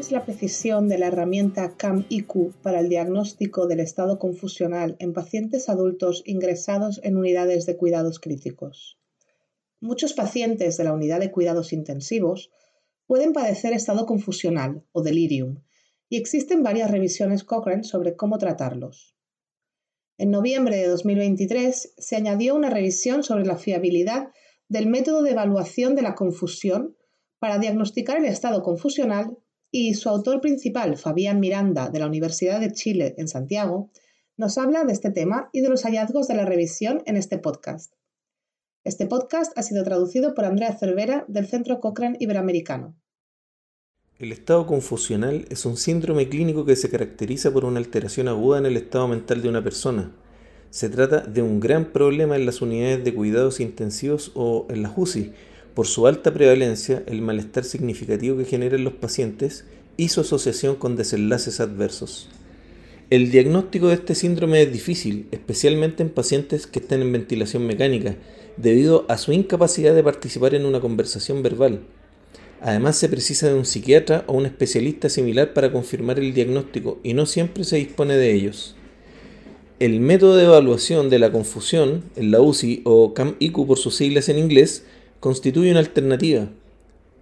es la precisión de la herramienta CAM-IQ para el diagnóstico del estado confusional en pacientes adultos ingresados en unidades de cuidados críticos. Muchos pacientes de la unidad de cuidados intensivos pueden padecer estado confusional o delirium y existen varias revisiones Cochrane sobre cómo tratarlos. En noviembre de 2023 se añadió una revisión sobre la fiabilidad del método de evaluación de la confusión para diagnosticar el estado confusional y su autor principal, Fabián Miranda, de la Universidad de Chile en Santiago, nos habla de este tema y de los hallazgos de la revisión en este podcast. Este podcast ha sido traducido por Andrea Cervera del Centro Cochrane Iberoamericano. El estado confusional es un síndrome clínico que se caracteriza por una alteración aguda en el estado mental de una persona. Se trata de un gran problema en las unidades de cuidados intensivos o en las UCI, por su alta prevalencia, el malestar significativo que generan los pacientes y su asociación con desenlaces adversos. El diagnóstico de este síndrome es difícil, especialmente en pacientes que están en ventilación mecánica, debido a su incapacidad de participar en una conversación verbal. Además se precisa de un psiquiatra o un especialista similar para confirmar el diagnóstico y no siempre se dispone de ellos. El método de evaluación de la confusión, en la UCI o CAM-IQ por sus siglas en inglés, constituye una alternativa.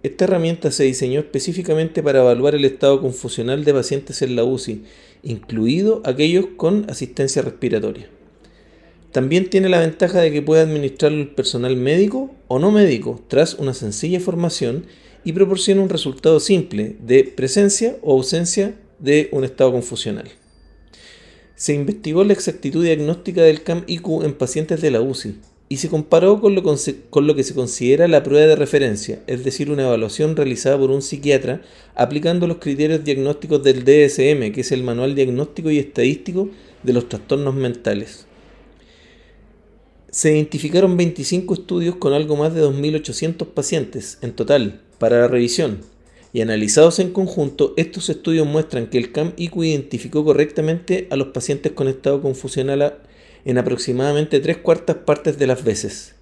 Esta herramienta se diseñó específicamente para evaluar el estado confusional de pacientes en la UCI, incluido aquellos con asistencia respiratoria. También tiene la ventaja de que puede administrarlo el personal médico o no médico tras una sencilla formación y proporciona un resultado simple de presencia o ausencia de un estado confusional. Se investigó la exactitud diagnóstica del CAM-IQ en pacientes de la UCI, y se comparó con lo, que se considera la prueba de referencia, es decir, una evaluación realizada por un psiquiatra aplicando los criterios diagnósticos del DSM, que es el Manual Diagnóstico y Estadístico de los Trastornos Mentales. Se identificaron 25 estudios con algo más de 2.800 pacientes en total para la revisión, y analizados en conjunto, estos estudios muestran que el CAM-IQ identificó correctamente a los pacientes con estado confusional en aproximadamente tres cuartas partes de las veces.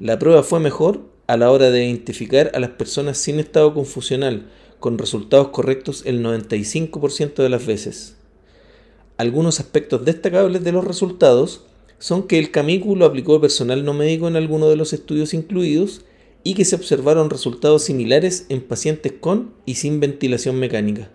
La prueba fue mejor a la hora de identificar a las personas sin estado confusional, con resultados correctos el 95% de las veces. Algunos aspectos destacables de los resultados son que el camículo lo aplicó personal no médico en alguno de los estudios incluidos y que se observaron resultados similares en pacientes con y sin ventilación mecánica.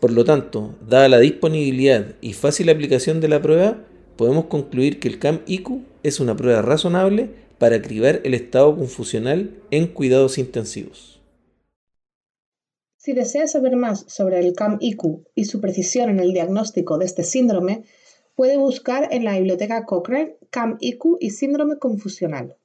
Por lo tanto, dada la disponibilidad y fácil aplicación de la prueba, podemos concluir que el CAM-IQ es una prueba razonable para cribar el estado confusional en cuidados intensivos. Si deseas saber más sobre el CAM-IQ y su precisión en el diagnóstico de este síndrome, puede buscar en la biblioteca Cochrane CAM-IQ y síndrome confusional.